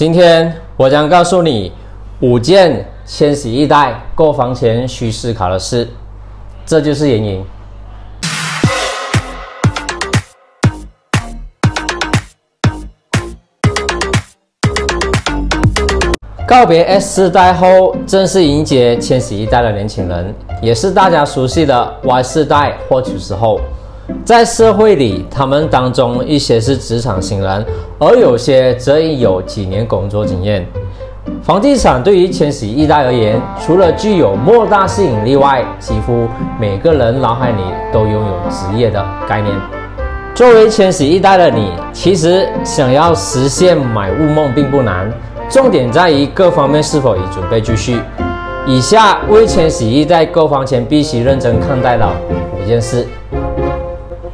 今天我将告诉你五件千禧一代购房前需思考的事，这就是原因。告别 S 世代后，正式迎接千禧一代的年轻人，也是大家熟悉的 Y 世代或九十后。在社会里，他们当中一些是职场新人，而有些则已有几年工作经验。房地产对于千禧一代而言，除了具有莫大吸引力外，几乎每个人脑海里都拥有职业的概念。作为千禧一代的你，其实想要实现买屋梦并不难。重点在于各方面是否已准备就绪。以下为千禧一代购房前必须认真看待的五件事：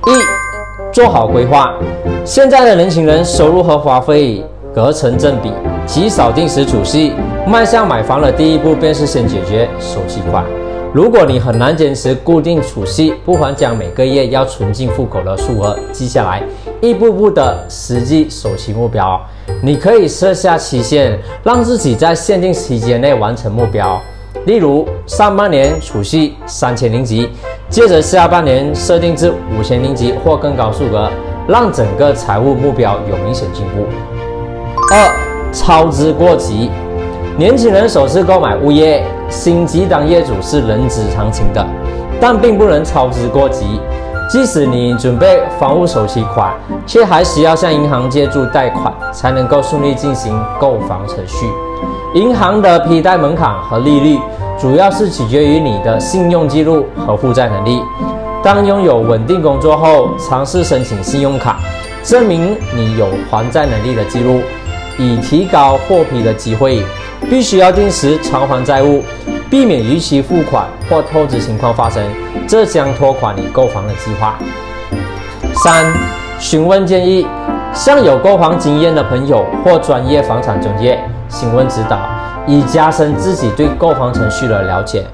一、做好规划。现在的年轻人收入和花费隔成正比，极少定时储蓄。迈向买房的第一步便是先解决首期款。如果你很难坚持固定储蓄，不妨将每个月要存进户口的数额记下来，一步步的实际首期目标。你可以设下期限，让自己在限定期间内完成目标。例如，上半年储蓄三千零几，接着下半年设定至五千零级或更高数额，让整个财务目标有明显进步。二、操之过急。年轻人首次购买物业，心急当业主是人之常情的，但并不能操之过急。即使你准备房屋首期款，却还需要向银行借助贷款，才能够顺利进行购房程序。银行的批贷门槛和利率，主要是取决于你的信用记录和负债能力。当拥有稳定工作后，尝试申请信用卡，证明你有还债能力的记录，以提高获批的机会。必须要定时偿还债务，避免逾期付款或透支情况发生，这将拖垮你购房的计划。三、询问建议，向有购房经验的朋友或专业房产中介询问指导，以加深自己对购房程序的了解。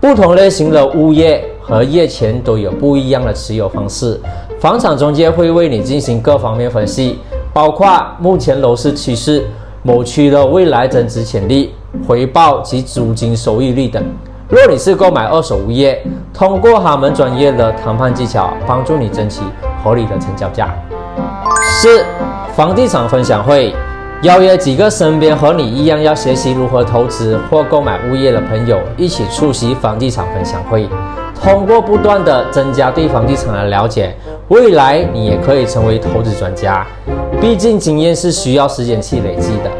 不同类型的物业和业权都有不一样的持有方式，房产中介会为你进行各方面分析，包括目前楼市趋势。某区的未来增值潜力、回报及租金收益率等。若你是购买二手物业，通过他们专业的谈判技巧，帮助你争取合理的成交价。四、房地产分享会，邀约几个身边和你一样要学习如何投资或购买物业的朋友，一起出席房地产分享会。通过不断的增加对房地产的了解，未来你也可以成为投资专家。毕竟经验是需要时间去累积的，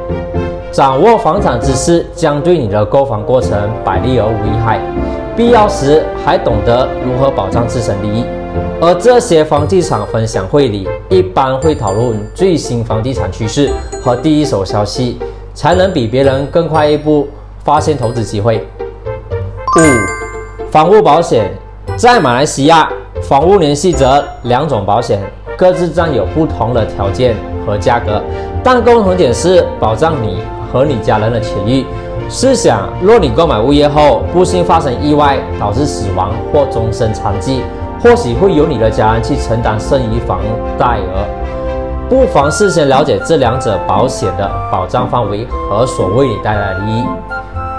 掌握房产知识将对你的购房过程百利而无一害。必要时还懂得如何保障自身利益。而这些房地产分享会里，一般会讨论最新房地产趋势和第一手消息，才能比别人更快一步发现投资机会。五、房屋保险在马来西亚，房屋联系则两种保险。各自占有不同的条件和价格，但共同点是保障你和你家人的权益。试想，若你购买物业后不幸发生意外，导致死亡或终身残疾，或许会由你的家人去承担剩余房贷额。不妨事先了解这两者保险的保障范围和所为你带来的利益。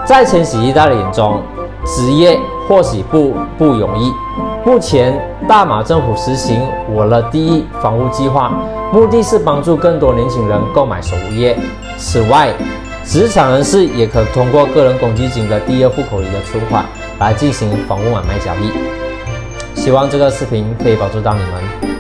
在千禧一代的眼中，职业或许不不容易。目前，大马政府实行“我的第一房屋计划”，目的是帮助更多年轻人购买首物业。此外，职场人士也可通过个人公积金的第二户口里的存款来进行房屋买卖交易。希望这个视频可以帮助到你们。